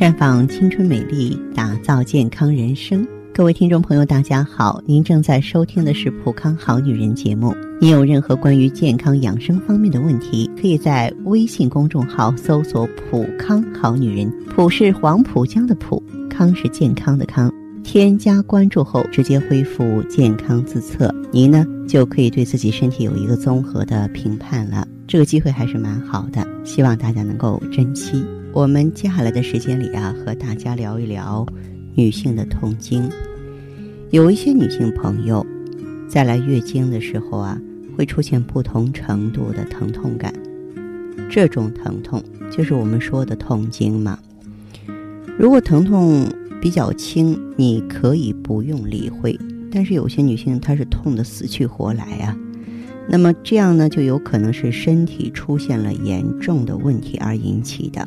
绽放青春美丽，打造健康人生。各位听众朋友，大家好，您正在收听的是《普康好女人》节目。您有任何关于健康养生方面的问题，可以在微信公众号搜索“普康好女人”，普是黄浦江的浦，康是健康的康。添加关注后，直接恢复健康自测，您呢就可以对自己身体有一个综合的评判了。这个机会还是蛮好的，希望大家能够珍惜。我们接下来的时间里啊，和大家聊一聊女性的痛经。有一些女性朋友在来月经的时候啊，会出现不同程度的疼痛感。这种疼痛就是我们说的痛经嘛。如果疼痛比较轻，你可以不用理会；但是有些女性她是痛得死去活来啊，那么这样呢，就有可能是身体出现了严重的问题而引起的。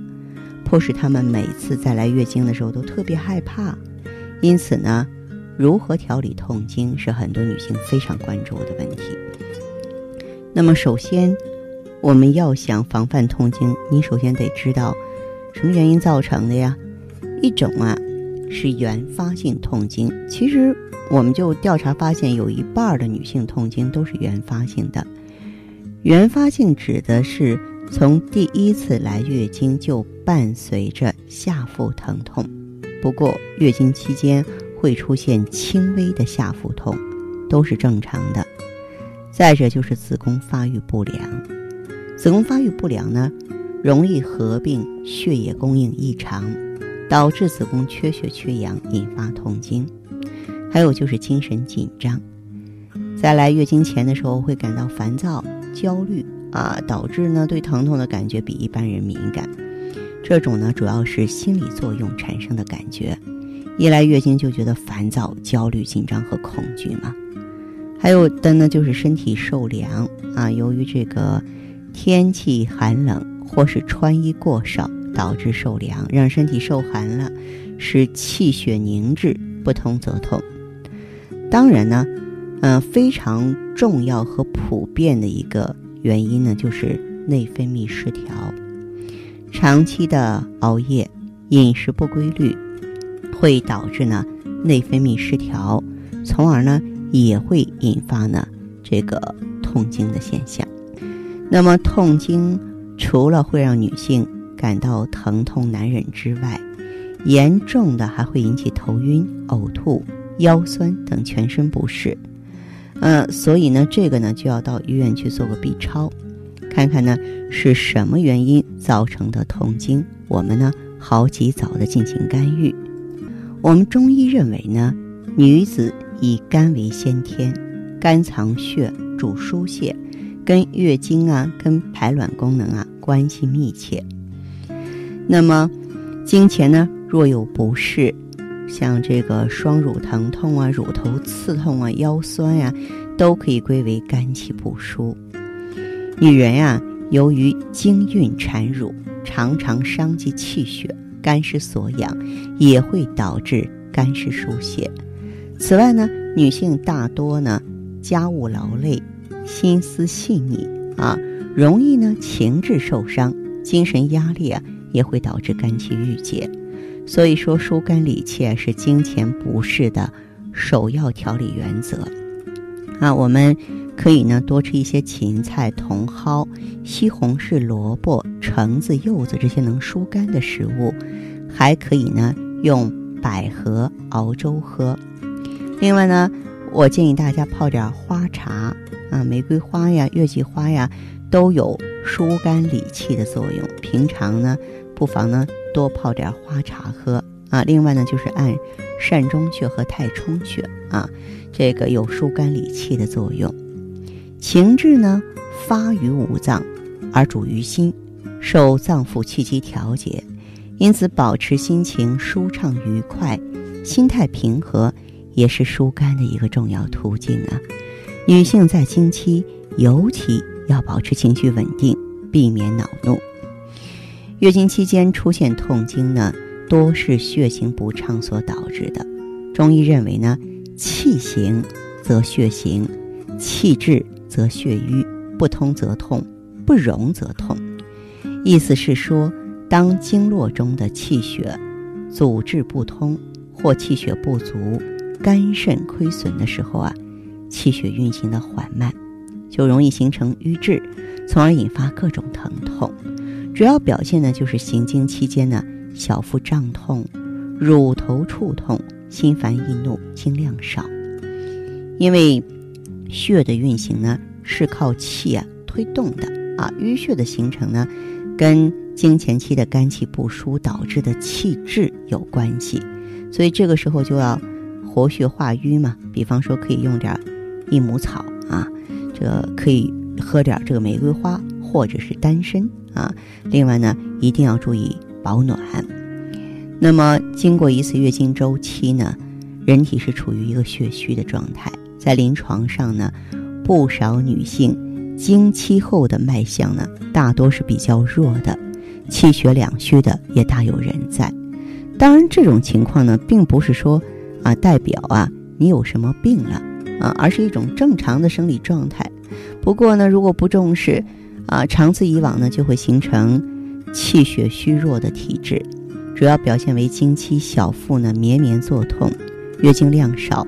迫使他们每次在来月经的时候都特别害怕，因此呢，如何调理痛经是很多女性非常关注的问题。那么，首先我们要想防范痛经，你首先得知道什么原因造成的呀？一种啊是原发性痛经，其实我们就调查发现，有一半的女性痛经都是原发性的。原发性指的是。从第一次来月经就伴随着下腹疼痛，不过月经期间会出现轻微的下腹痛，都是正常的。再者就是子宫发育不良，子宫发育不良呢，容易合并血液供应异常，导致子宫缺血缺氧，引发痛经。还有就是精神紧张，在来月经前的时候会感到烦躁、焦虑。啊，导致呢对疼痛的感觉比一般人敏感，这种呢主要是心理作用产生的感觉，一来月经就觉得烦躁、焦虑、紧张和恐惧嘛。还有的呢就是身体受凉啊，由于这个天气寒冷或是穿衣过少导致受凉，让身体受寒了，使气血凝滞，不通则痛。当然呢，嗯，非常重要和普遍的一个。原因呢，就是内分泌失调，长期的熬夜、饮食不规律，会导致呢内分泌失调，从而呢也会引发呢这个痛经的现象。那么痛经除了会让女性感到疼痛难忍之外，严重的还会引起头晕、呕吐、腰酸等全身不适。嗯，所以呢，这个呢就要到医院去做个 B 超，看看呢是什么原因造成的痛经，我们呢好及早的进行干预。我们中医认为呢，女子以肝为先天，肝藏血，主疏泄，跟月经啊、跟排卵功能啊关系密切。那么，经前呢若有不适。像这个双乳疼痛啊、乳头刺痛啊、腰酸呀，都可以归为肝气不舒。女人呀，由于经孕产乳，常常伤及气血，肝失所养，也会导致肝失疏泄。此外呢，女性大多呢家务劳累，心思细腻啊，容易呢情志受伤，精神压力啊，也会导致肝气郁结。所以说，疏肝理气是金钱不适的首要调理原则。啊，我们可以呢多吃一些芹菜、茼蒿、西红柿、萝卜、橙子、柚子这些能疏肝的食物，还可以呢用百合熬粥喝。另外呢，我建议大家泡点花茶啊，玫瑰花呀、月季花呀，都有疏肝理气的作用。平常呢，不妨呢。多泡点花茶喝啊！另外呢，就是按膻中穴和太冲穴啊，这个有疏肝理气的作用。情志呢，发于五脏，而主于心，受脏腑气机调节，因此保持心情舒畅愉快、心态平和，也是疏肝的一个重要途径啊。女性在经期尤其要保持情绪稳定，避免恼怒。月经期间出现痛经呢，多是血行不畅所导致的。中医认为呢，气行则血行，气滞则血瘀，不通则痛，不容则痛。意思是说，当经络中的气血阻滞不通或气血不足、肝肾亏损的时候啊，气血运行的缓慢，就容易形成瘀滞，从而引发各种疼痛。主要表现呢就是行经期间呢，小腹胀痛、乳头触痛、心烦易怒、经量少。因为血的运行呢是靠气啊推动的啊，淤血的形成呢，跟经前期的肝气不舒导致的气滞有关系，所以这个时候就要活血化瘀嘛。比方说可以用点益母草啊，这可以喝点这个玫瑰花或者是单身啊。另外呢，一定要注意保暖。那么经过一次月经周期呢，人体是处于一个血虚的状态。在临床上呢，不少女性经期后的脉象呢，大多是比较弱的，气血两虚的也大有人在。当然，这种情况呢，并不是说啊代表啊你有什么病了啊，而是一种正常的生理状态。不过呢，如果不重视啊，长此以往呢，就会形成气血虚弱的体质，主要表现为经期小腹呢绵绵作痛，月经量少，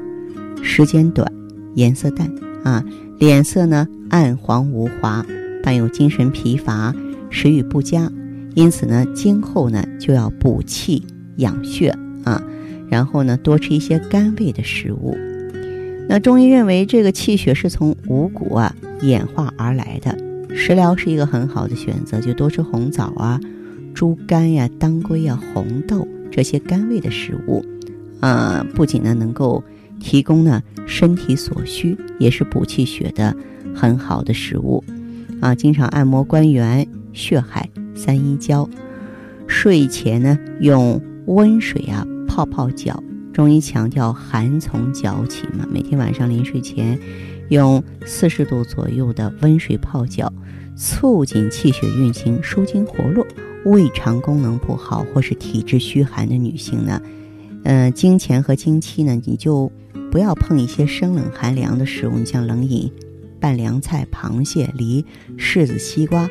时间短。颜色淡啊，脸色呢暗黄无华，伴有精神疲乏、食欲不佳，因此呢，今后呢就要补气养血啊，然后呢多吃一些甘味的食物。那中医认为，这个气血是从五谷啊演化而来的，食疗是一个很好的选择，就多吃红枣啊、猪肝呀、当归呀、红豆这些甘味的食物，啊，不仅呢能够。提供呢身体所需，也是补气血的很好的食物，啊，经常按摩关元、血海、三阴交，睡前呢用温水啊泡泡脚。中医强调寒从脚起嘛，每天晚上临睡前用四十度左右的温水泡脚，促进气血运行、舒筋活络。胃肠功能不好或是体质虚寒的女性呢，呃，经前和经期呢，你就。不要碰一些生冷寒凉的食物，你像冷饮、拌凉菜、螃蟹、梨、柿子、西瓜，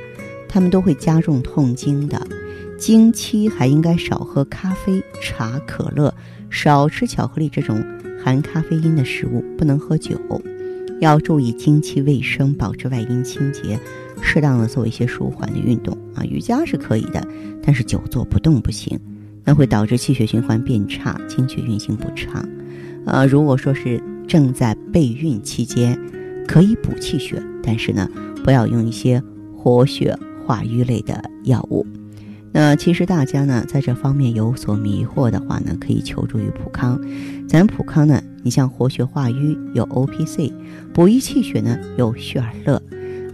它们都会加重痛经的。经期还应该少喝咖啡、茶、可乐，少吃巧克力这种含咖啡因的食物，不能喝酒。要注意经期卫生，保持外阴清洁，适当的做一些舒缓的运动啊，瑜伽是可以的，但是久坐不动不行，那会导致气血循环变差，经血运行不畅。呃，如果说是正在备孕期间，可以补气血，但是呢，不要用一些活血化瘀类的药物。那其实大家呢，在这方面有所迷惑的话呢，可以求助于普康。咱普康呢，你像活血化瘀有 O P C，补益气血呢有血尔乐，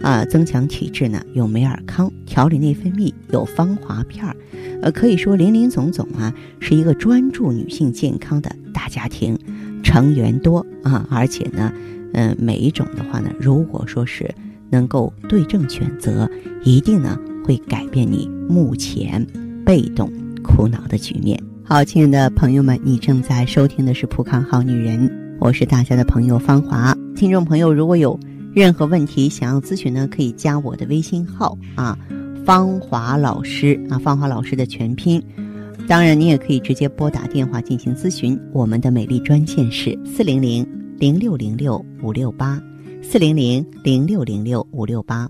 啊，增强体质呢有美尔康，调理内分泌有芳华片儿。呃，可以说林林总总啊，是一个专注女性健康的大家庭。成员多啊，而且呢，嗯，每一种的话呢，如果说是能够对症选择，一定呢会改变你目前被动苦恼的局面。好，亲爱的朋友们，你正在收听的是《浦康好女人》，我是大家的朋友芳华。听众朋友，如果有任何问题想要咨询呢，可以加我的微信号啊，芳华老师啊，芳华老师的全拼。当然，你也可以直接拨打电话进行咨询。我们的美丽专线是四零零零六零六五六八，四零零零六零六五六八。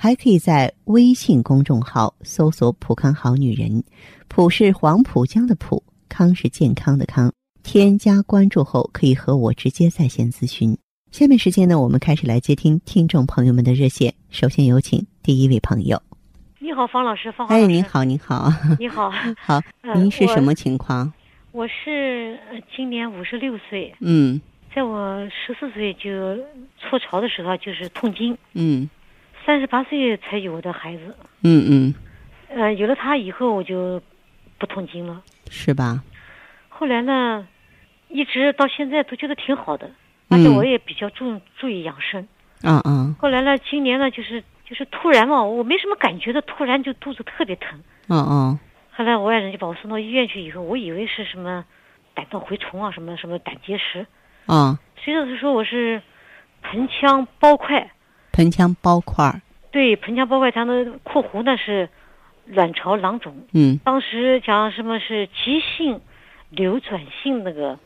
还可以在微信公众号搜索“浦康好女人”，浦是黄浦江的浦，康是健康的康。添加关注后，可以和我直接在线咨询。下面时间呢，我们开始来接听听众朋友们的热线。首先有请第一位朋友。你好，方老师，方老师。哎，您好，您好。你好。好，您是什么情况？我是今年五十六岁。嗯。在我十四岁就初潮的时候，就是痛经。嗯。三十八岁才有的孩子，嗯嗯，呃，有了他以后我就不痛经了，是吧？后来呢，一直到现在都觉得挺好的，而且我也比较注注意养生。嗯嗯。后来呢，今年呢，就是就是突然嘛，我没什么感觉的，突然就肚子特别疼。嗯嗯。后来我爱人就把我送到医院去，以后我以为是什么胆道蛔虫啊，什么什么胆结石。啊。随着他说我是盆腔包块。盆腔包块对，盆腔包块它的括弧呢是卵巢囊肿。嗯，当时讲什么是急性流转性那个，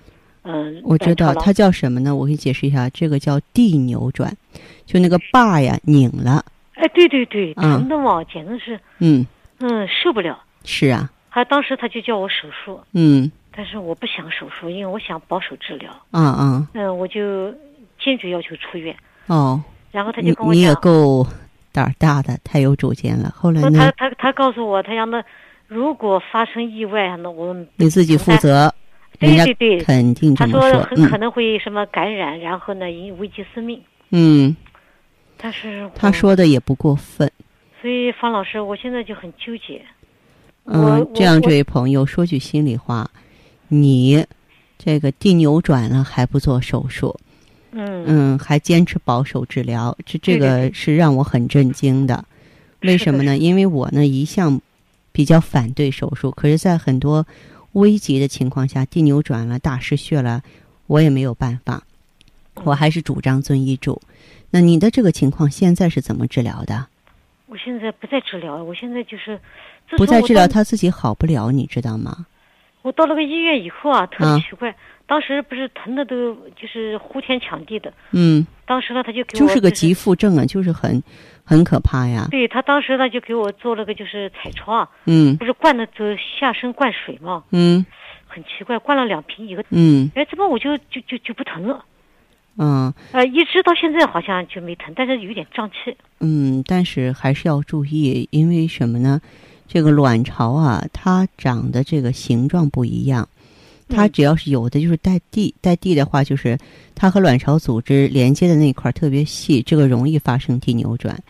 嗯，我知道它叫什么呢？我给你解释一下，这个叫地扭转，就那个把呀拧了。哎，对对对，疼的嘛，简直是，嗯嗯，受不了。是啊。他当时他就叫我手术。嗯。但是我不想手术，因为我想保守治疗。嗯嗯。嗯，我就坚决要求出院。哦。然后他就跟我讲，你也够胆儿大的，太有主见了。后来呢？他他他告诉我，他讲那如果发生意外，那我你自己负责。对对对，肯定。他说很可能会什么感染，然后呢，引危及生命。嗯。但是他说的也不过分。所以方老师，我现在就很纠结。嗯，这样，这位朋友说句心里话，你这个地扭转了还不做手术？嗯嗯，还坚持保守治疗，这这个是让我很震惊的。为什么呢？因为我呢一向比较反对手术，可是，在很多危急的情况下，地扭转了、大失血了，我也没有办法，我还是主张遵医嘱。那你的这个情况现在是怎么治疗的？我现在不再治疗，我现在就是不再治疗，他自己好不了，你知道吗？我到了个医院以后啊，特别奇怪。当时不是疼的都就是呼天抢地的，嗯，当时呢他就给我就是个急腹症啊，就是很很可怕呀。对他当时呢就给我做了个就是彩超啊，嗯，不是灌的都下身灌水嘛，嗯，很奇怪，灌了两瓶以后，嗯，哎，怎么我就就就就不疼了？嗯，呃，一直到现在好像就没疼，但是有点胀气。嗯，但是还是要注意，因为什么呢？这个卵巢啊，它长的这个形状不一样。它只要是有的，就是带蒂，带蒂的话，就是它和卵巢组织连接的那块特别细，这个容易发生蒂扭转。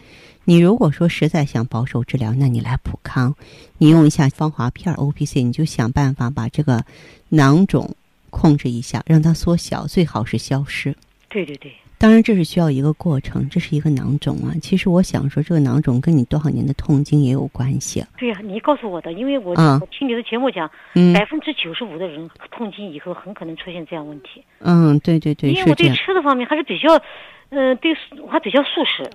你如果说实在想保守治疗，那你来普康，你用一下芳华片 O P C，你就想办法把这个囊肿控制一下，让它缩小，最好是消失。对对对。当然，这是需要一个过程，这是一个囊肿啊。其实我想说，这个囊肿跟你多少年的痛经也有关系。对呀，你告诉我的，因为我我听你的节目讲，百分之九十五的人痛经以后很可能出现这样问题。嗯，对对对，因为我对吃的方面还是比较，嗯，对，我还比较素食。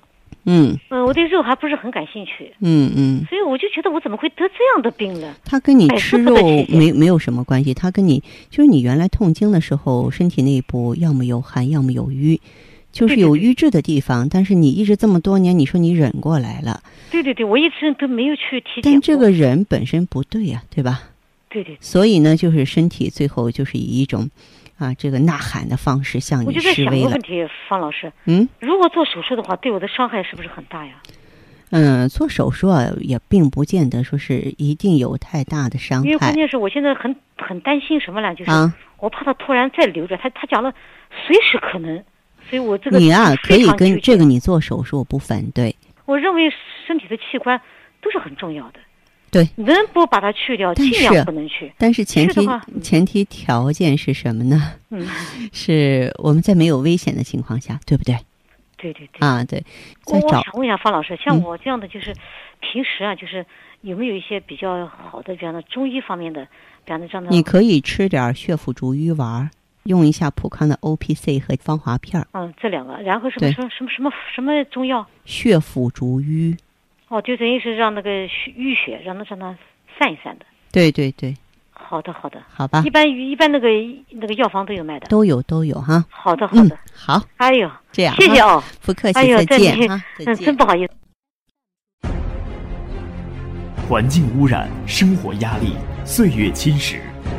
嗯嗯，我对肉还不是很感兴趣。嗯嗯，所以我就觉得我怎么会得这样的病呢？它跟你吃肉没没有什么关系，它跟你就是你原来痛经的时候，身体内部要么有寒，要么有瘀。就是有瘀滞的地方，但是你一直这么多年，你说你忍过来了。对对对，我一直都没有去体检。但这个人本身不对呀，对吧？对对。所以呢，就是身体最后就是以一种，啊，这个呐喊的方式向你示威了。我就在想个问题，方老师。嗯。如果做手术的话，对我的伤害是不是很大呀？嗯，做手术啊，也并不见得说是一定有太大的伤害。因为关键是我现在很很担心什么呢？就是我怕他突然再留着，他他讲了随时可能。所以我这个你啊，可以跟这个你做手术，我不反对。我认为身体的器官都是很重要的，对，能不把它去掉，尽量不能去。但是前提前提条件是什么呢？嗯，是我们在没有危险的情况下，对不对？对对对。啊，对。我我想问一下方老师，像我这样的，就是平时啊，就是有没有一些比较好的，比方说中医方面的，比方说这样的。你可以吃点血府逐瘀丸。用一下普康的 O P C 和芳华片儿。嗯，这两个，然后什么什么什么什么什么中药？血府逐瘀。哦，就等于是让那个淤血让它让它散一散的。对对对。好的好的。好吧。一般一般那个那个药房都有卖的。都有都有哈。好的好的。好。哎呦，这样。谢谢哦。不客气，再见啊。嗯，真不好意思。环境污染、生活压力、岁月侵蚀，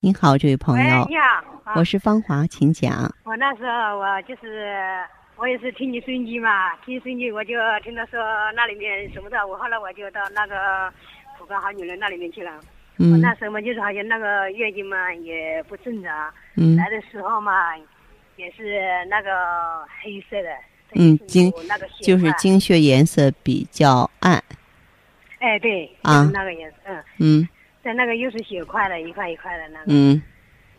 您好，这位朋友，你好，我是芳华，请讲。我那时候我就是。我也是听你收音机嘛，听收音机我就听到说那里面什么的，我后来我就到那个普康好女人那里面去了。嗯。我那时候嘛，就是好像那个月经嘛也不正常。嗯。来的时候嘛，也是那个黑色的。嗯，经就是经血颜色比较暗。哎，对。啊。那个颜色，嗯。嗯。在那个又是血块的，一块一块的那个。嗯。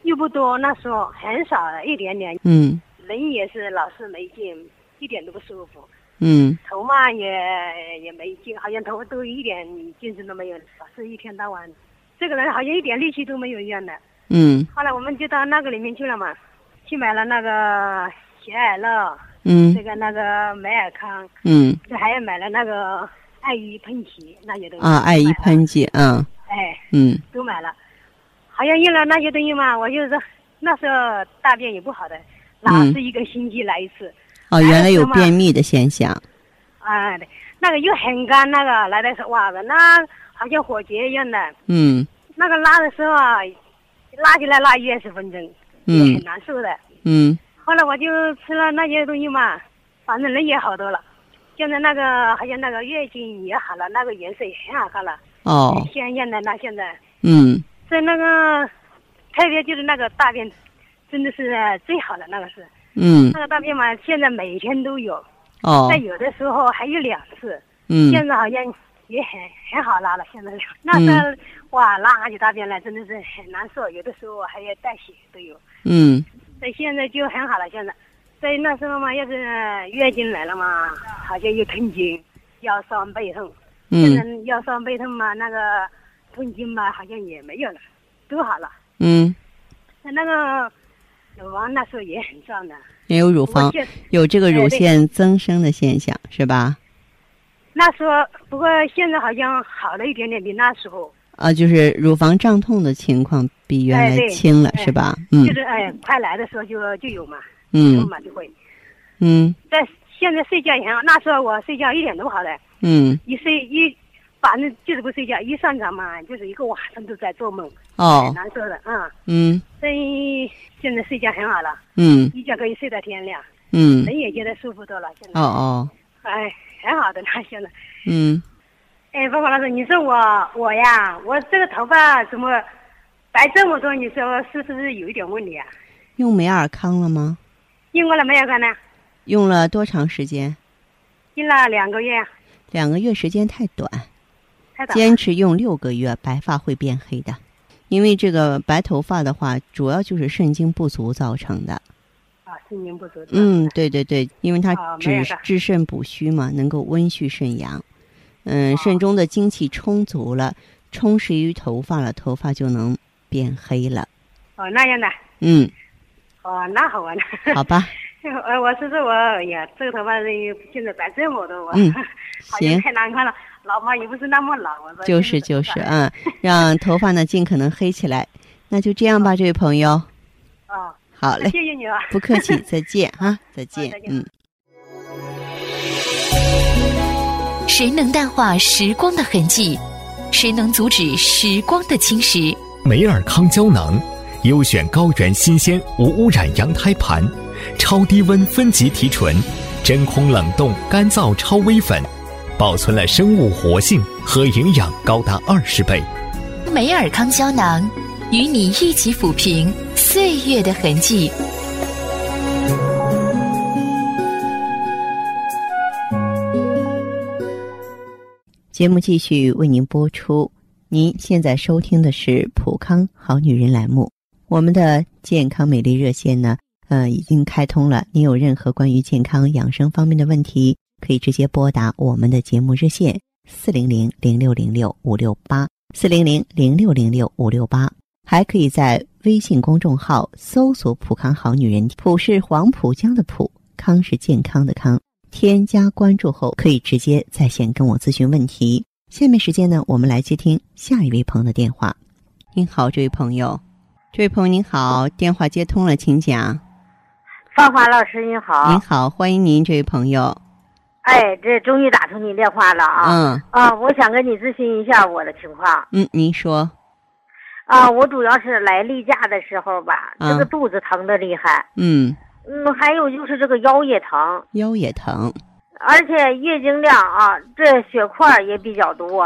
又不多，那时候很少的，一点点。嗯。人也是老是没劲，一点都不舒服。嗯。头嘛也也没劲，好像头都一点精神都没有，老是一天到晚，这个人好像一点力气都没有一样的。嗯。后来我们就到那个里面去了嘛，去买了那个血尔乐。嗯。这个那个美尔康。嗯。这还要买了那个艾依喷剂那些东西。啊，艾依喷剂，嗯。哎。嗯。都买了，好像用了那些东西嘛，我就是那时候大便也不好的。老是一个星期来一次。哦，原来有便秘的现象。啊，对，那个又很干，那个来的时候哇的，那好像火结一样的。嗯。那个拉的时候啊，拉起来拉一二十分钟，嗯，很难受的。嗯。后来我就吃了那些东西嘛，反正人也好多了。现在那个好像那个月经也好了，那个颜色也很好看了。哦。鲜艳的那现在。嗯。在那个，特别就是那个大便。真的是最好的那个是，嗯，那个大便嘛，现在每天都有，哦，但有的时候还有两次，嗯，现在好像也很很好拉了。现在那时候哇，拉起大便来真的是很难受，有的时候还要带血都有，嗯，所以现在就很好了。现在，在那时候嘛，要是月经来了嘛，好像又痛经、腰酸背痛，嗯，现在腰酸背痛嘛，那个痛经嘛，好像也没有了，都好了，嗯，那个。乳房那时候也很胀的，也有乳房有这个乳腺增生的现象，是吧？那时候不过现在好像好了一点点，比那时候。啊，就是乳房胀痛的情况比原来轻了，是吧？嗯，就是哎，快来的时候就就有嘛，嗯，嘛就会，嗯，在现在睡觉也好，那时候我睡觉一点都不好的，嗯，一睡一。反正就是不睡觉，一上床嘛，就是一个晚上都在做梦，哦，难受的，啊，嗯，所以现在睡觉很好了，嗯，一觉可以睡到天亮，嗯，人也觉得舒服多了，现在，哦哦，哎，很好的那现在，嗯，哎，芳芳老师，你说我我呀，我这个头发怎么白这么多？你说是不是有一点问题啊？用美尔康了吗？用过了美尔康呢？用了多长时间？用了两个月。两个月时间太短。坚持用六个月，白发会变黑的，因为这个白头发的话，主要就是肾精不足造成的。啊，肾精不足。嗯，对对对，因为它治治肾补虚嘛，能够温煦肾阳。嗯，肾中的精气充足了，充实于头发了，头发就能变黑了。哦，那样的。嗯。哦，那好玩。好吧。呃，我是说，我哎呀，这个头发现在白这么多，我好像太难看了。老嘛也不是那么老，我说就是就是嗯，让头发呢尽可能黑起来，那就这样吧，这位朋友。啊，好嘞，谢谢你啊。不客气，再见哈，再见，再见嗯。谁能淡化时光的痕迹？谁能阻止时光的侵蚀？美尔康胶囊，优选高原新鲜无污染羊胎盘，超低温分级提纯，真空冷冻干燥超微粉，保存了生物活性和营养高达二十倍。美尔康胶囊，与你一起抚平岁月的痕迹。节目继续为您播出。您现在收听的是《普康好女人》栏目，我们的健康美丽热线呢，呃，已经开通了。您有任何关于健康养生方面的问题，可以直接拨打我们的节目热线四零零零六零六五六八四零零零六零六五六八，还可以在微信公众号搜索“普康好女人”，普是黄浦江的浦，康是健康的康。添加关注后，可以直接在线跟我咨询问题。下面时间呢，我们来接听下一位朋友的电话。您好，这位朋友，这位朋友您好，电话接通了，请讲。芳华老师您好。您好，欢迎您，这位朋友。哎，这终于打通您电话了啊！嗯啊，我想跟你咨询一下我的情况嗯，您说。啊。我主要是来例假的时候吧，嗯这个肚子疼的厉害，嗯，嗯，还有就是这个腰也疼，腰也疼。而且月经量啊，这血块也比较多。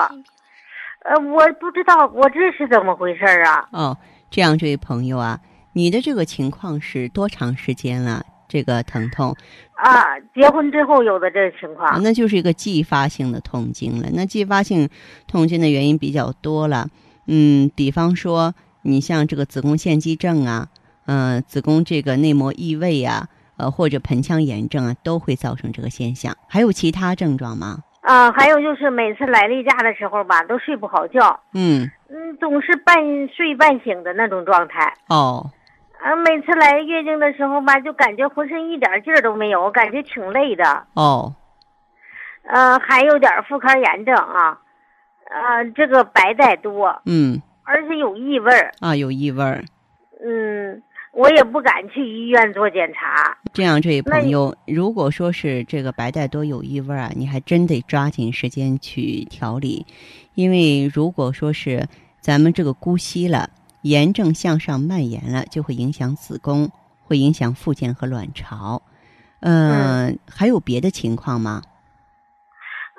呃，我不知道我这是怎么回事儿啊？哦，这样，这位朋友啊，你的这个情况是多长时间了？这个疼痛啊，结婚之后有的这个情啊，况。那就是一个继发性的痛经了。那继发性痛经的原因比较多了，嗯，比方说你像这个子宫腺肌症啊，呃，子宫这个内膜异位啊，呃，或者盆腔炎症啊，都会造成这个现象。还有其他症状吗？啊，还有就是每次来例假的时候吧，都睡不好觉，嗯，嗯，总是半睡半醒的那种状态。哦，啊，每次来月经的时候吧，就感觉浑身一点劲儿都没有，感觉挺累的。哦，呃，还有点妇科炎症啊，呃，这个白带多，嗯，而且有异味儿。啊，有异味儿。嗯，我也不敢去医院做检查。这样，这位朋友，如果说是这个白带多有异味儿啊，你还真得抓紧时间去调理，因为如果说是咱们这个姑息了，炎症向上蔓延了，就会影响子宫，会影响附件和卵巢。嗯，还有别的情况吗？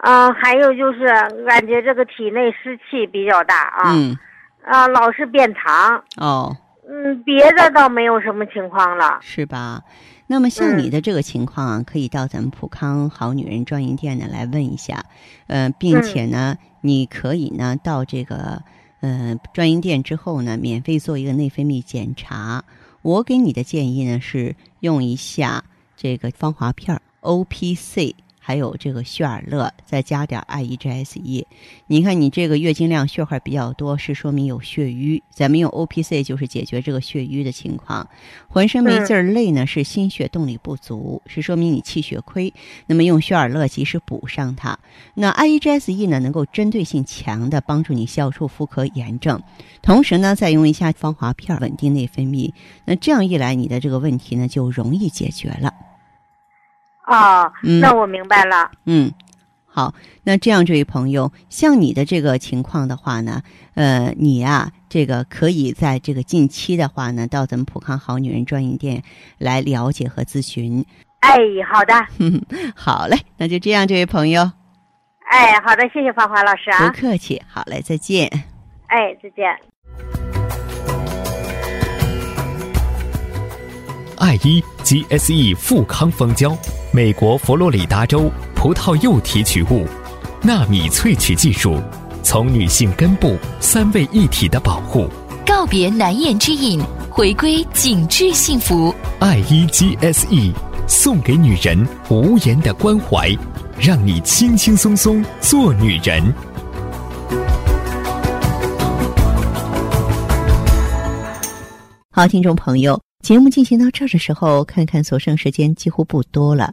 啊、还有就是感觉这个体内湿气比较大啊，嗯，啊，老是变糖。哦，嗯，别的倒没有什么情况了。是吧？那么像嗯你的这个情况啊，可以到咱们普康好女人专营店呢来问一下，呃，并且呢，你可以呢到这个呃专营店之后呢，免费做一个内分泌检查。我给你的建议呢是用一下这个芳华片儿 O P C。还有这个血尔乐，再加点 I E G S E。你看你这个月经量血块比较多，是说明有血瘀。咱们用 O P C 就是解决这个血瘀的情况。浑身没劲儿、累呢，是心血动力不足，是说明你气血亏。那么用血尔乐及时补上它。那 I E G S E 呢，能够针对性强的帮助你消除妇科炎症，同时呢，再用一下芳华片稳定内分泌。那这样一来，你的这个问题呢就容易解决了。啊、嗯那我明白了。嗯，好，那这样，这位朋友，像你的这个情况的话呢，呃，你呀、这个可以在这个近期的话呢，到咱们普康好女人专营店来了解和咨询。哎，好的，好嘞，那就这样，这位朋友，哎，好的，谢谢芳华老师啊不啊。客气。好嘞，再见。哎，再见。爱一 GSE 富康蜂胶，美国佛罗里达州葡萄柚提取物，纳米萃取技术，从女性根部三位一体的保护。告别难言之隐，回归紧致幸福。爱伊 GSE 送给女人无言的关怀，让你轻轻松松做女人。好，听众朋友，节目进行到这儿的时候，看看所剩时间几乎不多了。